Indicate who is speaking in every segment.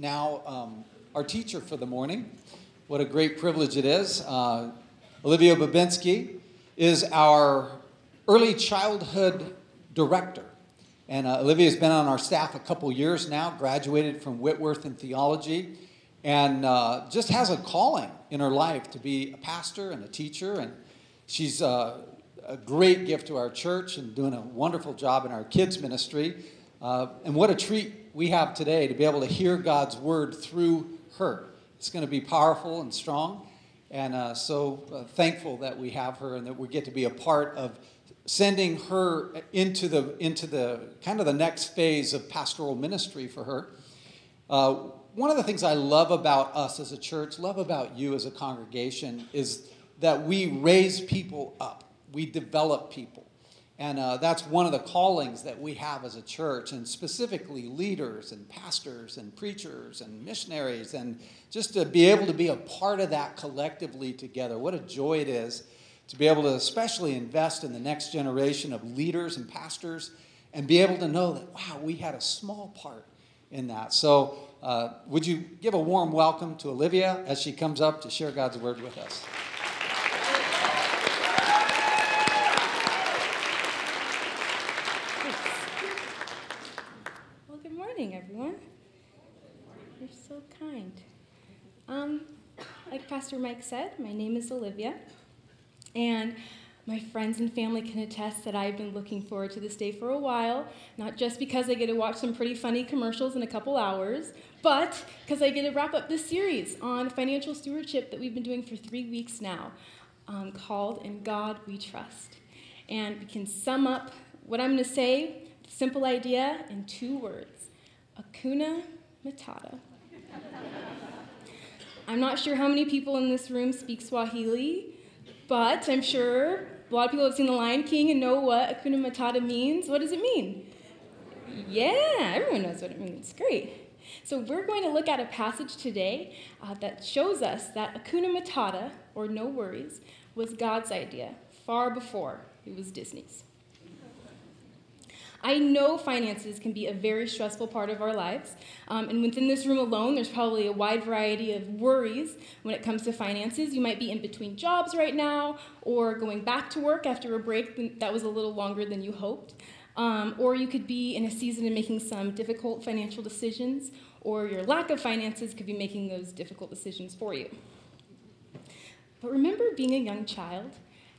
Speaker 1: now um, our teacher for the morning. What a great privilege it is. Uh, Olivia Babinski is our early childhood director. And uh, Olivia has been on our staff a couple years now, graduated from Whitworth in theology, and uh, just has a calling in her life to be a pastor and a teacher. And she's uh, a great gift to our church and doing a wonderful job in our kids' ministry. Uh, and what a treat we have today to be able to hear God's word through her. It's going to be powerful and strong. And uh, so uh, thankful that we have her and that we get to be a part of sending her into the, into the kind of the next phase of pastoral ministry for her. Uh, one of the things I love about us as a church, love about you as a congregation, is that we raise people up, we develop people. And uh, that's one of the callings that we have as a church, and specifically leaders and pastors and preachers and missionaries, and just to be able to be a part of that collectively together. What a joy it is to be able to, especially, invest in the next generation of leaders and pastors and be able to know that, wow, we had a small part in that. So, uh, would you give a warm welcome to Olivia as she comes up to share God's word with us?
Speaker 2: Pastor Mike said, my name is Olivia, and my friends and family can attest that I've been looking forward to this day for a while, not just because I get to watch some pretty funny commercials in a couple hours, but because I get to wrap up this series on financial stewardship that we've been doing for three weeks now, um, called In God We Trust. And we can sum up what I'm going to say, simple idea, in two words Hakuna Matata. I'm not sure how many people in this room speak Swahili, but I'm sure a lot of people have seen The Lion King and know what Hakuna Matata means. What does it mean? Yeah, everyone knows what it means. Great. So we're going to look at a passage today uh, that shows us that Hakuna Matata, or no worries, was God's idea far before it was Disney's. I know finances can be a very stressful part of our lives. Um, and within this room alone, there's probably a wide variety of worries when it comes to finances. You might be in between jobs right now, or going back to work after a break that was a little longer than you hoped. Um, or you could be in a season of making some difficult financial decisions, or your lack of finances could be making those difficult decisions for you. But remember being a young child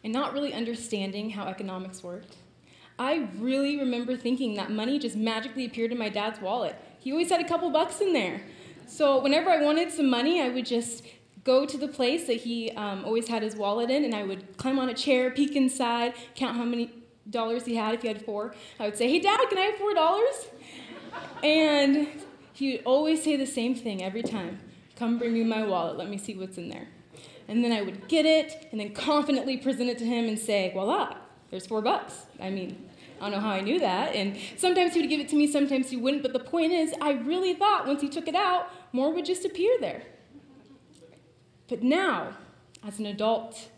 Speaker 2: and not really understanding how economics worked? I really remember thinking that money just magically appeared in my dad's wallet. He always had a couple bucks in there. So whenever I wanted some money, I would just go to the place that he um, always had his wallet in, and I would climb on a chair, peek inside, count how many dollars he had. If he had four, I would say, "Hey, Dad, can I have four dollars?" And he would always say the same thing every time: "Come, bring me my wallet. Let me see what's in there." And then I would get it, and then confidently present it to him and say, "Voila, there's four bucks." I mean, I don't know how I knew that. And sometimes he would give it to me, sometimes he wouldn't. But the point is, I really thought once he took it out, more would just appear there. But now, as an adult,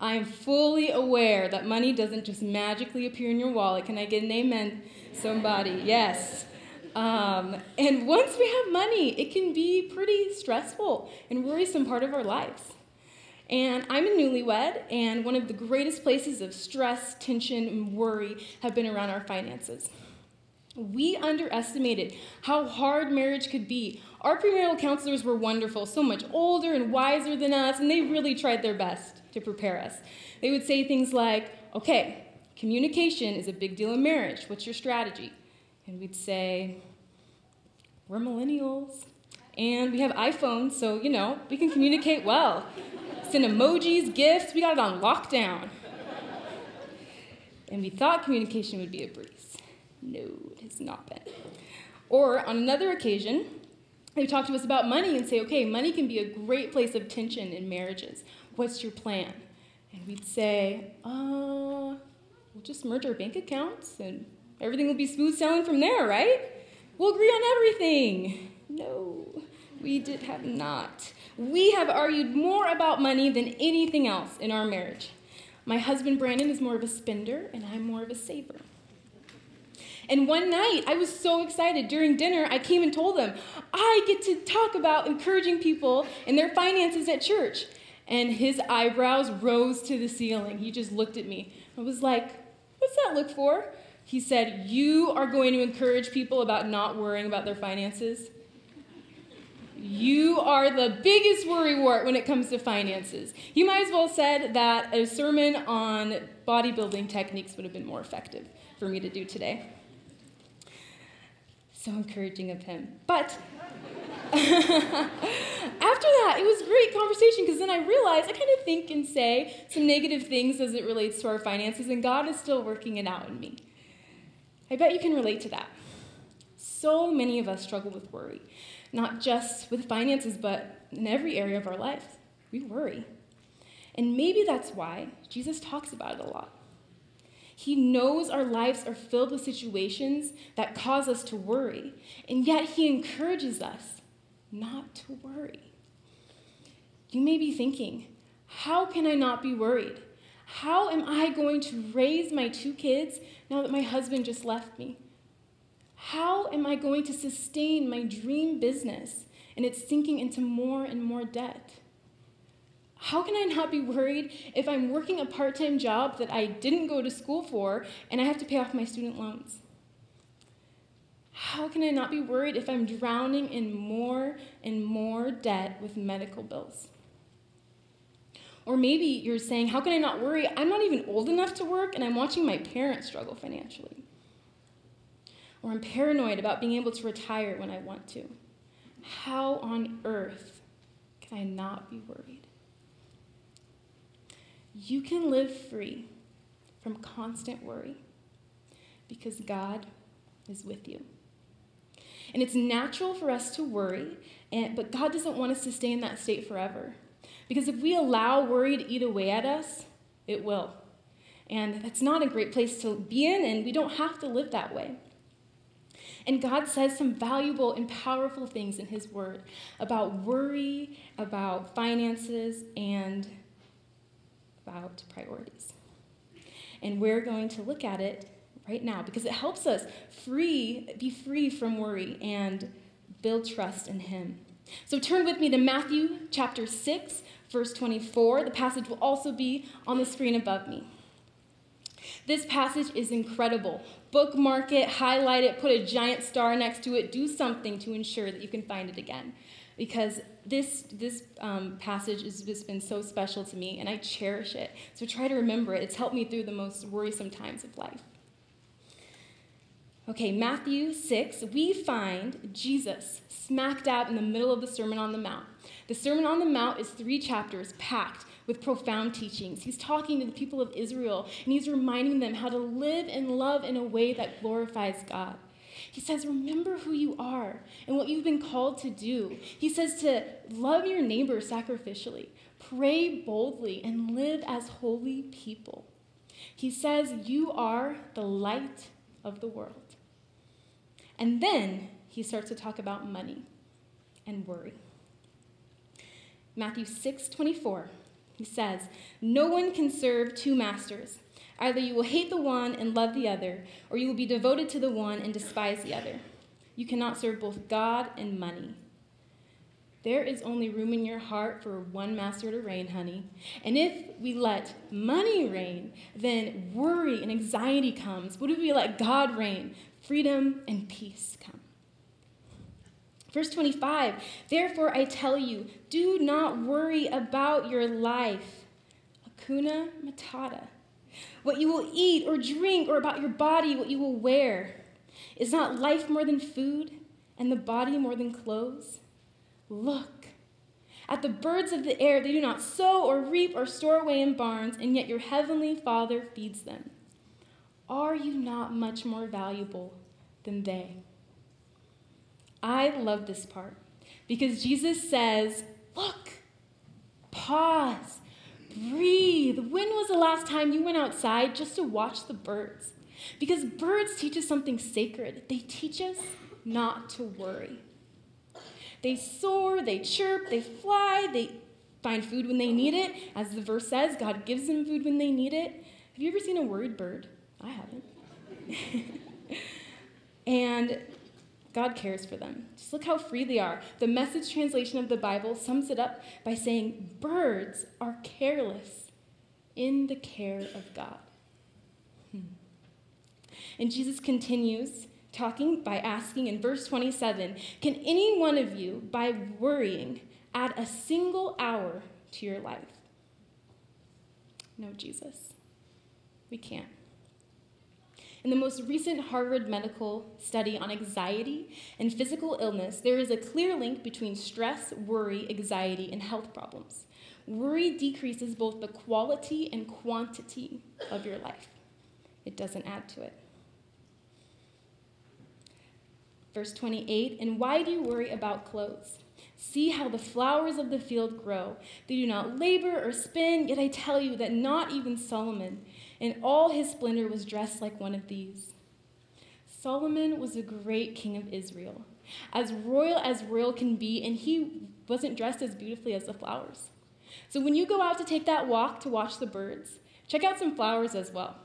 Speaker 2: I am fully aware that money doesn't just magically appear in your wallet. Can I get an amen? Somebody, yes. Um, and once we have money, it can be pretty stressful and worrisome part of our lives. And I'm a newlywed, and one of the greatest places of stress, tension, and worry have been around our finances. We underestimated how hard marriage could be. Our premarital counselors were wonderful, so much older and wiser than us, and they really tried their best to prepare us. They would say things like, okay, communication is a big deal in marriage. What's your strategy? And we'd say, we're millennials, and we have iPhones, so, you know, we can communicate well send emojis, gifts. We got it on lockdown. and we thought communication would be a breeze. No, it has not been. Or on another occasion, they talk to us about money and say, okay, money can be a great place of tension in marriages. What's your plan? And we'd say, uh, we'll just merge our bank accounts and everything will be smooth sailing from there, right? We'll agree on everything. No, we did have not. We have argued more about money than anything else in our marriage. My husband Brandon is more of a spender, and I'm more of a saver. And one night, I was so excited. During dinner, I came and told them, I get to talk about encouraging people and their finances at church. And his eyebrows rose to the ceiling. He just looked at me. I was like, What's that look for? He said, You are going to encourage people about not worrying about their finances. You are the biggest worrywart when it comes to finances. You might as well said that a sermon on bodybuilding techniques would have been more effective for me to do today. So encouraging of him. But after that, it was a great conversation because then I realized I kind of think and say some negative things as it relates to our finances, and God is still working it out in me. I bet you can relate to that. So many of us struggle with worry, not just with finances, but in every area of our life. We worry. And maybe that's why Jesus talks about it a lot. He knows our lives are filled with situations that cause us to worry, and yet He encourages us not to worry. You may be thinking, how can I not be worried? How am I going to raise my two kids now that my husband just left me? How am I going to sustain my dream business and it's sinking into more and more debt? How can I not be worried if I'm working a part time job that I didn't go to school for and I have to pay off my student loans? How can I not be worried if I'm drowning in more and more debt with medical bills? Or maybe you're saying, How can I not worry? I'm not even old enough to work and I'm watching my parents struggle financially. Or I'm paranoid about being able to retire when I want to. How on earth can I not be worried? You can live free from constant worry because God is with you. And it's natural for us to worry, and, but God doesn't want us to stay in that state forever. Because if we allow worry to eat away at us, it will. And that's not a great place to be in, and we don't have to live that way. And God says some valuable and powerful things in His Word about worry, about finances, and about priorities. And we're going to look at it right now because it helps us free, be free from worry and build trust in Him. So turn with me to Matthew chapter 6, verse 24. The passage will also be on the screen above me. This passage is incredible. Bookmark it, highlight it, put a giant star next to it, do something to ensure that you can find it again. Because this, this um, passage has just been so special to me, and I cherish it. So try to remember it. It's helped me through the most worrisome times of life. Okay, Matthew 6, we find Jesus smack dab in the middle of the Sermon on the Mount. The Sermon on the Mount is three chapters packed with profound teachings. He's talking to the people of Israel and he's reminding them how to live and love in a way that glorifies God. He says, Remember who you are and what you've been called to do. He says to love your neighbor sacrificially, pray boldly, and live as holy people. He says, You are the light of the world. And then he starts to talk about money and worry. Matthew 6 24, he says, No one can serve two masters. Either you will hate the one and love the other, or you will be devoted to the one and despise the other. You cannot serve both God and money. There is only room in your heart for one master to reign, honey. And if we let money reign, then worry and anxiety comes. What if we let God reign? freedom, and peace come. Verse 25, therefore I tell you, do not worry about your life. Hakuna matata. What you will eat or drink, or about your body, what you will wear. Is not life more than food, and the body more than clothes? Look at the birds of the air. They do not sow or reap or store away in barns, and yet your heavenly Father feeds them. Are you not much more valuable than they? I love this part because Jesus says, Look, pause, breathe. When was the last time you went outside just to watch the birds? Because birds teach us something sacred. They teach us not to worry. They soar, they chirp, they fly, they find food when they need it. As the verse says, God gives them food when they need it. Have you ever seen a worried bird? I haven't. And God cares for them. Just look how free they are. The message translation of the Bible sums it up by saying, Birds are careless in the care of God. Hmm. And Jesus continues talking by asking in verse 27 Can any one of you, by worrying, add a single hour to your life? No, Jesus. We can't. In the most recent Harvard medical study on anxiety and physical illness, there is a clear link between stress, worry, anxiety, and health problems. Worry decreases both the quality and quantity of your life, it doesn't add to it. Verse 28 And why do you worry about clothes? See how the flowers of the field grow. They do not labor or spin, yet I tell you that not even Solomon in all his splendor was dressed like one of these. Solomon was a great king of Israel, as royal as royal can be, and he wasn't dressed as beautifully as the flowers. So when you go out to take that walk to watch the birds, check out some flowers as well.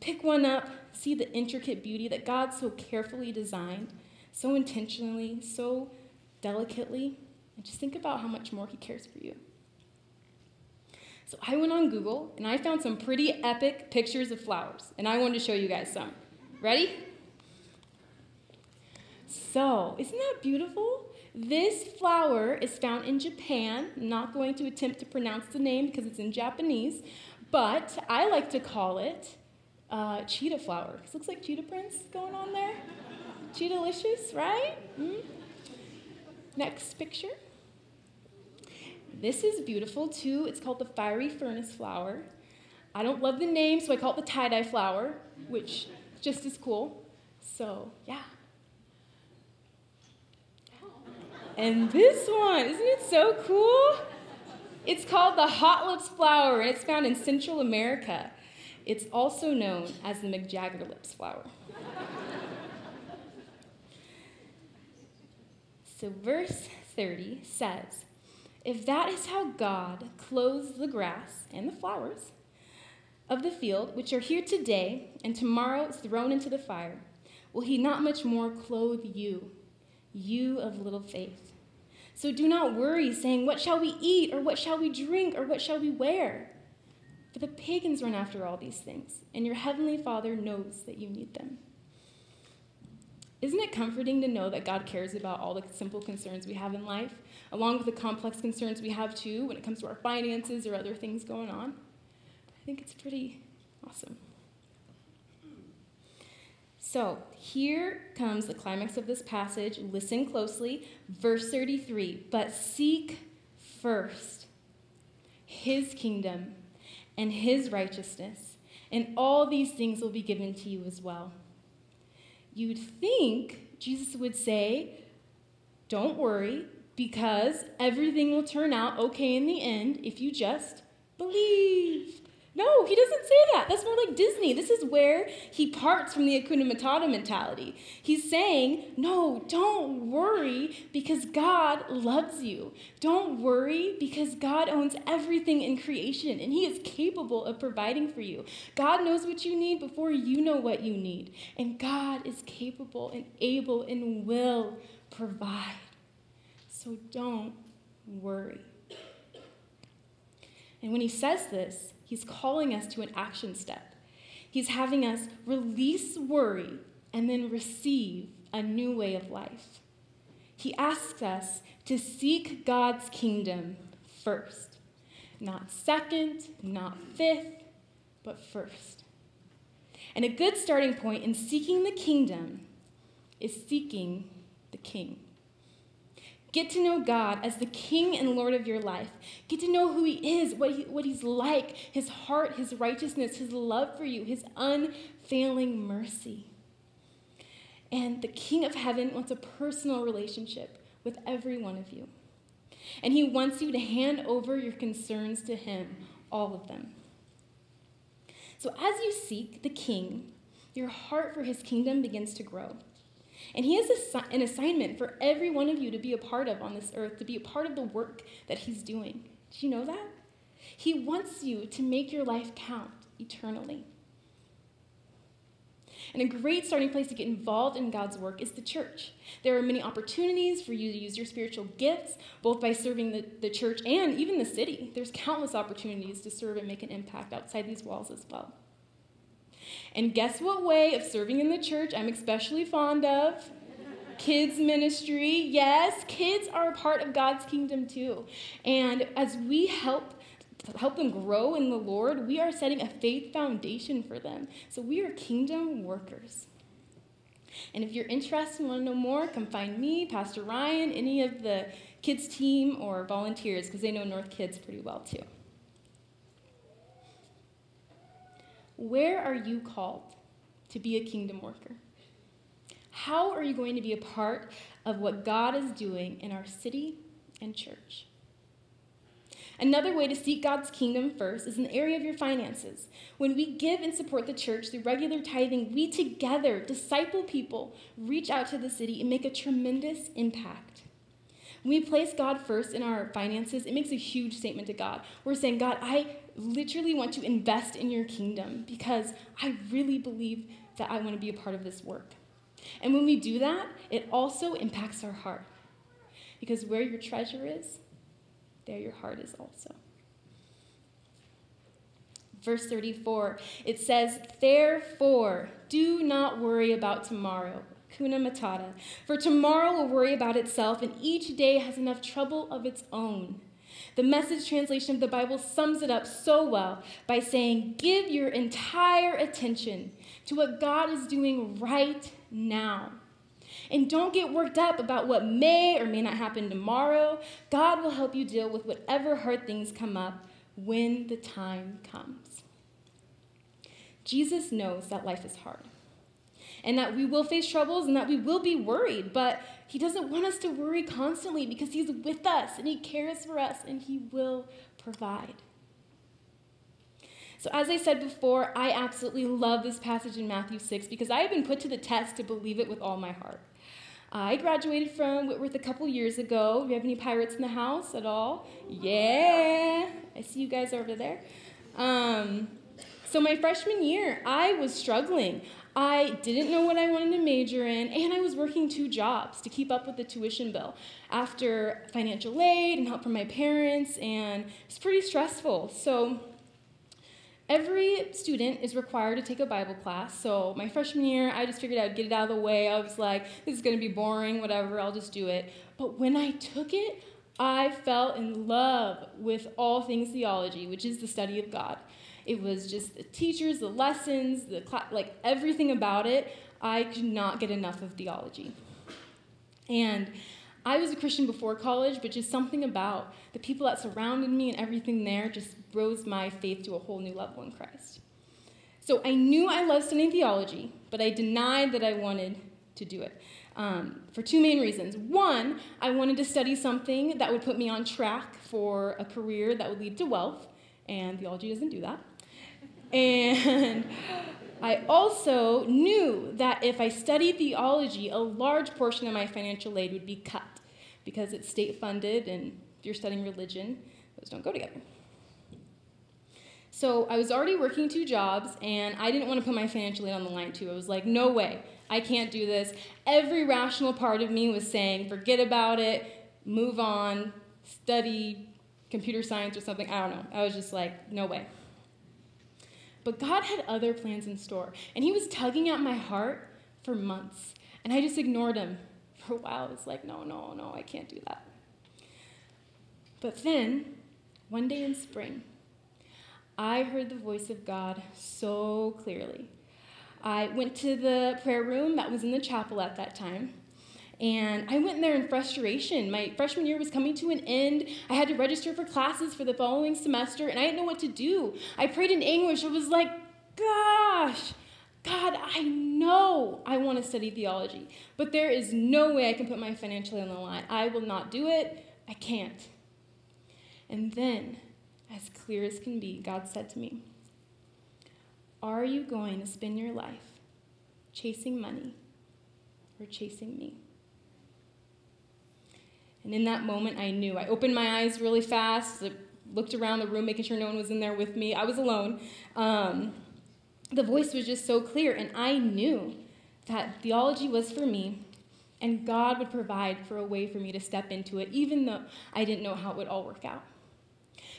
Speaker 2: Pick one up, see the intricate beauty that God so carefully designed, so intentionally, so delicately, and just think about how much more He cares for you. So I went on Google and I found some pretty epic pictures of flowers, and I wanted to show you guys some. Ready? So, isn't that beautiful? This flower is found in Japan. I'm not going to attempt to pronounce the name because it's in Japanese, but I like to call it uh, cheetah flower. This looks like cheetah prints going on there. cheetah delicious, right? Mm-hmm. Next picture. This is beautiful too. It's called the fiery furnace flower. I don't love the name, so I call it the tie dye flower, which just as cool. So, yeah. And this one, isn't it so cool? It's called the hot lips flower, and it's found in Central America. It's also known as the Mick Jagger lips flower. so, verse 30 says, If that is how God clothes the grass and the flowers of the field, which are here today and tomorrow is thrown into the fire, will he not much more clothe you, you of little faith? So do not worry, saying, What shall we eat, or what shall we drink, or what shall we wear? For the pagans run after all these things, and your heavenly Father knows that you need them. Isn't it comforting to know that God cares about all the simple concerns we have in life, along with the complex concerns we have too when it comes to our finances or other things going on? I think it's pretty awesome. So here comes the climax of this passage. Listen closely. Verse 33 But seek first his kingdom and his righteousness, and all these things will be given to you as well. You'd think Jesus would say, Don't worry, because everything will turn out okay in the end if you just believe. No, he doesn't say that. That's more like Disney. This is where he parts from the Hakuna Matata mentality. He's saying, no, don't worry because God loves you. Don't worry because God owns everything in creation and he is capable of providing for you. God knows what you need before you know what you need. And God is capable and able and will provide. So don't worry. And when he says this, He's calling us to an action step. He's having us release worry and then receive a new way of life. He asks us to seek God's kingdom first. Not second, not fifth, but first. And a good starting point in seeking the kingdom is seeking the king. Get to know God as the King and Lord of your life. Get to know who He is, what, he, what He's like, His heart, His righteousness, His love for you, His unfailing mercy. And the King of Heaven wants a personal relationship with every one of you. And He wants you to hand over your concerns to Him, all of them. So as you seek the King, your heart for His kingdom begins to grow. And He has an assignment for every one of you to be a part of on this earth, to be a part of the work that He's doing. Do you know that? He wants you to make your life count eternally. And a great starting place to get involved in God's work is the church. There are many opportunities for you to use your spiritual gifts, both by serving the, the church and even the city. There's countless opportunities to serve and make an impact outside these walls as well. And guess what way of serving in the church I'm especially fond of? kids ministry. Yes, kids are a part of God's kingdom too. And as we help help them grow in the Lord, we are setting a faith foundation for them. So we are kingdom workers. And if you're interested and want to know more, come find me, Pastor Ryan, any of the kids team or volunteers because they know North Kids pretty well too. Where are you called to be a kingdom worker? How are you going to be a part of what God is doing in our city and church? Another way to seek God's kingdom first is in the area of your finances. When we give and support the church through regular tithing, we together disciple people, reach out to the city, and make a tremendous impact. When we place God first in our finances, it makes a huge statement to God. We're saying, God, I literally want to invest in your kingdom because I really believe that I want to be a part of this work. And when we do that, it also impacts our heart. Because where your treasure is, there your heart is also. Verse 34, it says, Therefore, do not worry about tomorrow. Kuna Matata. For tomorrow will worry about itself, and each day has enough trouble of its own. The message translation of the Bible sums it up so well by saying, Give your entire attention to what God is doing right now. And don't get worked up about what may or may not happen tomorrow. God will help you deal with whatever hard things come up when the time comes. Jesus knows that life is hard and that we will face troubles and that we will be worried, but He doesn't want us to worry constantly because He's with us and He cares for us and He will provide. So, as I said before, I absolutely love this passage in Matthew 6 because I have been put to the test to believe it with all my heart. I graduated from Whitworth a couple years ago. Do you have any pirates in the house at all? Yeah, I see you guys over there. Um, so, my freshman year, I was struggling. I didn't know what I wanted to major in, and I was working two jobs to keep up with the tuition bill after financial aid and help from my parents, and it's pretty stressful. So, Every student is required to take a Bible class. So, my freshman year, I just figured I'd get it out of the way. I was like, this is going to be boring, whatever, I'll just do it. But when I took it, I fell in love with all things theology, which is the study of God. It was just the teachers, the lessons, the cl- like everything about it. I could not get enough of theology. And I was a Christian before college, but just something about the people that surrounded me and everything there just rose my faith to a whole new level in Christ. So I knew I loved studying theology, but I denied that I wanted to do it um, for two main reasons. One, I wanted to study something that would put me on track for a career that would lead to wealth, and theology doesn't do that. And I also knew that if I studied theology, a large portion of my financial aid would be cut because it's state funded, and if you're studying religion, those don't go together. So I was already working two jobs, and I didn't want to put my financial aid on the line too. I was like, no way, I can't do this. Every rational part of me was saying, forget about it, move on, study computer science or something. I don't know. I was just like, no way. But God had other plans in store, and He was tugging at my heart for months, and I just ignored Him for a while. It's like, no, no, no, I can't do that. But then, one day in spring, I heard the voice of God so clearly. I went to the prayer room that was in the chapel at that time. And I went there in frustration. My freshman year was coming to an end. I had to register for classes for the following semester, and I didn't know what to do. I prayed in anguish. I was like, gosh, God, I know I want to study theology, but there is no way I can put my financial on the line. I will not do it. I can't. And then, as clear as can be, God said to me, Are you going to spend your life chasing money or chasing me? And in that moment, I knew. I opened my eyes really fast, looked around the room, making sure no one was in there with me. I was alone. Um, the voice was just so clear, and I knew that theology was for me, and God would provide for a way for me to step into it, even though I didn't know how it would all work out.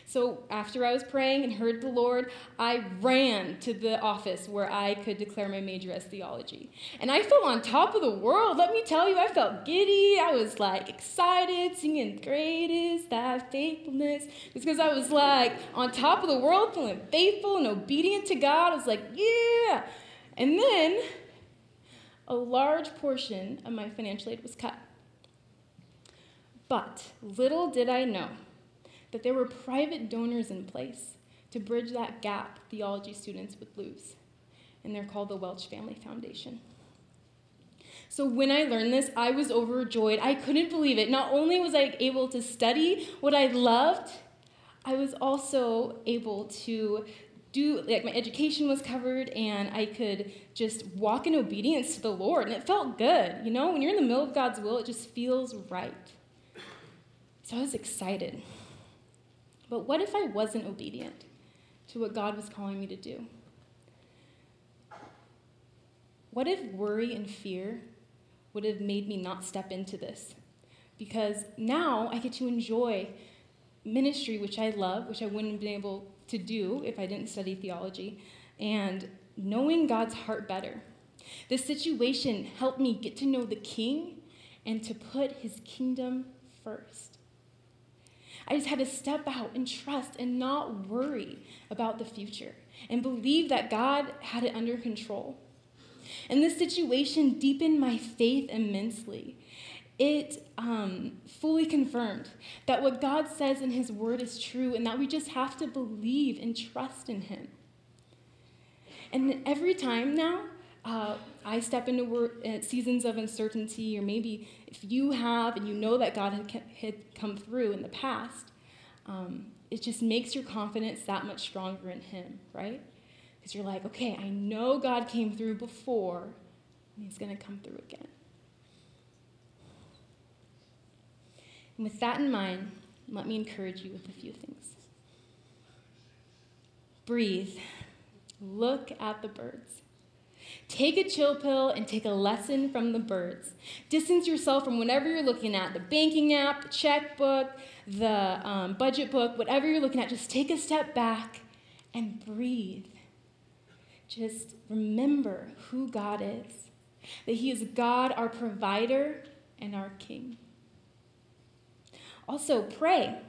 Speaker 2: So after I was praying and heard the Lord, I ran to the office where I could declare my major as theology. And I felt on top of the world. Let me tell you, I felt giddy. I was like excited, singing, Great is that faithfulness. It's because I was like on top of the world, feeling faithful and obedient to God. I was like, Yeah. And then a large portion of my financial aid was cut. But little did I know that there were private donors in place to bridge that gap theology students would lose. And they're called the Welch Family Foundation. So when I learned this, I was overjoyed. I couldn't believe it. Not only was I able to study what I loved, I was also able to do like my education was covered and I could just walk in obedience to the Lord and it felt good. You know, when you're in the middle of God's will, it just feels right. So I was excited. But what if I wasn't obedient to what God was calling me to do? What if worry and fear would have made me not step into this? Because now I get to enjoy ministry, which I love, which I wouldn't have been able to do if I didn't study theology, and knowing God's heart better. This situation helped me get to know the King and to put his kingdom first. I just had to step out and trust and not worry about the future and believe that God had it under control. And this situation deepened my faith immensely. It um, fully confirmed that what God says in His Word is true and that we just have to believe and trust in Him. And every time now, uh, I step into uh, seasons of uncertainty, or maybe if you have and you know that God had, had come through in the past, um, it just makes your confidence that much stronger in Him, right? Because you're like, okay, I know God came through before, and He's going to come through again. And with that in mind, let me encourage you with a few things. Breathe. Look at the birds. Take a chill pill and take a lesson from the birds. Distance yourself from whatever you're looking at the banking app, the checkbook, the um, budget book, whatever you're looking at. Just take a step back and breathe. Just remember who God is that He is God, our provider, and our King. Also, pray.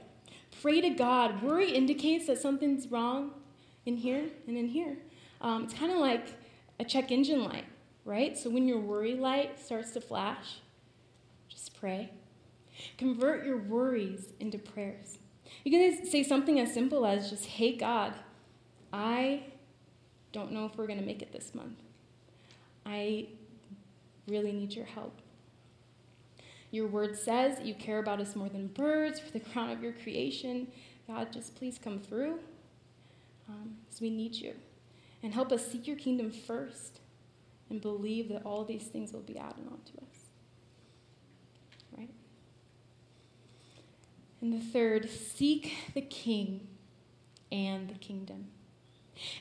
Speaker 2: Pray to God. Worry indicates that something's wrong in here and in here. Um, it's kind of like a check engine light, right? So when your worry light starts to flash, just pray. Convert your worries into prayers. You can say something as simple as just, hey, God, I don't know if we're going to make it this month. I really need your help. Your word says you care about us more than birds for the crown of your creation. God, just please come through um, we need you and help us seek your kingdom first and believe that all these things will be added on to us. Right? And the third, seek the king and the kingdom.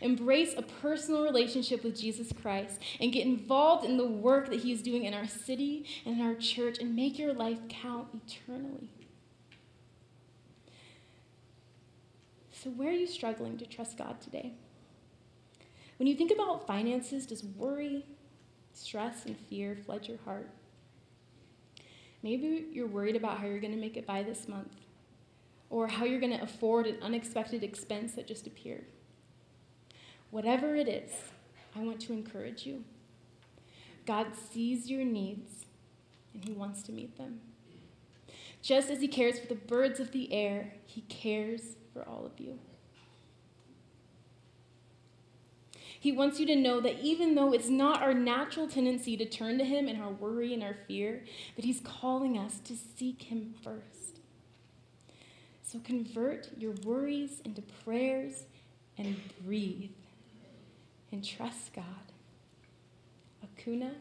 Speaker 2: Embrace a personal relationship with Jesus Christ and get involved in the work that He is doing in our city and in our church and make your life count eternally. So, where are you struggling to trust God today? When you think about finances, does worry, stress, and fear flood your heart? Maybe you're worried about how you're going to make it by this month, or how you're going to afford an unexpected expense that just appeared. Whatever it is, I want to encourage you. God sees your needs, and He wants to meet them. Just as He cares for the birds of the air, He cares for all of you. He wants you to know that even though it's not our natural tendency to turn to Him in our worry and our fear, that He's calling us to seek Him first. So convert your worries into prayers and breathe and trust God. Hakuna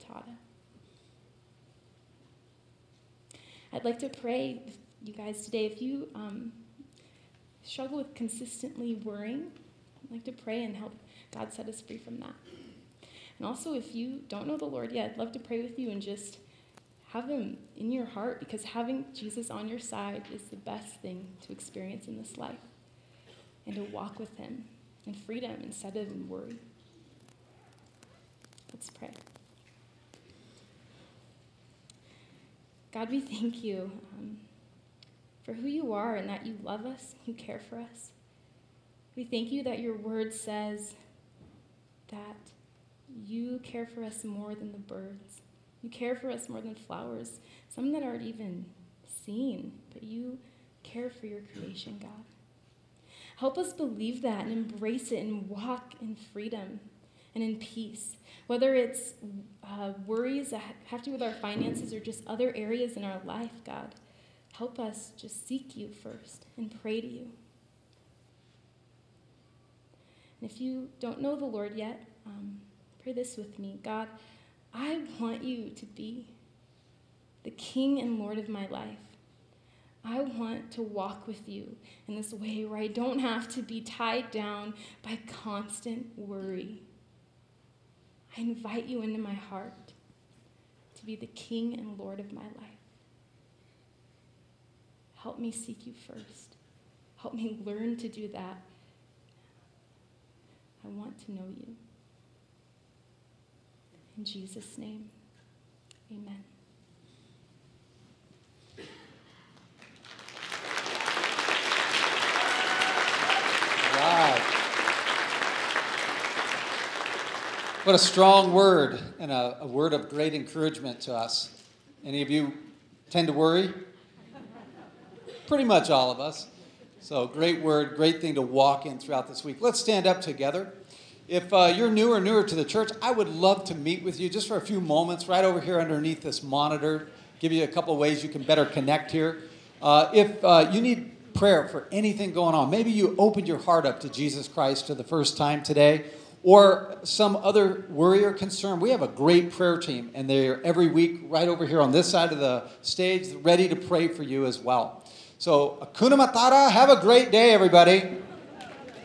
Speaker 2: Matata. I'd like to pray you guys today. If you um, struggle with consistently worrying, I'd like to pray and help God set us free from that. And also, if you don't know the Lord yet, I'd love to pray with you and just have Him in your heart because having Jesus on your side is the best thing to experience in this life and to walk with Him in freedom instead of in worry. Let's pray. God, we thank you um, for who you are and that you love us, you care for us. We thank you that your word says that you care for us more than the birds. You care for us more than flowers, some that aren't even seen, but you care for your creation, God. Help us believe that and embrace it and walk in freedom and in peace. Whether it's uh, worries that have to do with our finances or just other areas in our life, God, help us just seek you first and pray to you. And if you don't know the Lord yet, um, pray this with me God, I want you to be the King and Lord of my life. I want to walk with you in this way where I don't have to be tied down by constant worry. I invite you into my heart to be the King and Lord of my life. Help me seek you first. Help me learn to do that. I want to know you. In Jesus' name, amen.
Speaker 1: What a strong word and a, a, word of great encouragement to us. Any of you tend to worry? Pretty much all of us. So, great word, great thing to walk in throughout this week. Let's stand up together. If uh, you're new or newer to the church, I would love to meet with you just for a few moments right over here underneath this monitor. Give you a couple ways you can better connect here. Uh, if uh, you need prayer for anything going on, maybe you opened your heart up to Jesus Christ for the first time today or some other worry or concern, we have a great prayer team, and they're every week right over here on this side of the stage, ready to pray for you as well. So, Hakuna Matata, have a great day, everybody.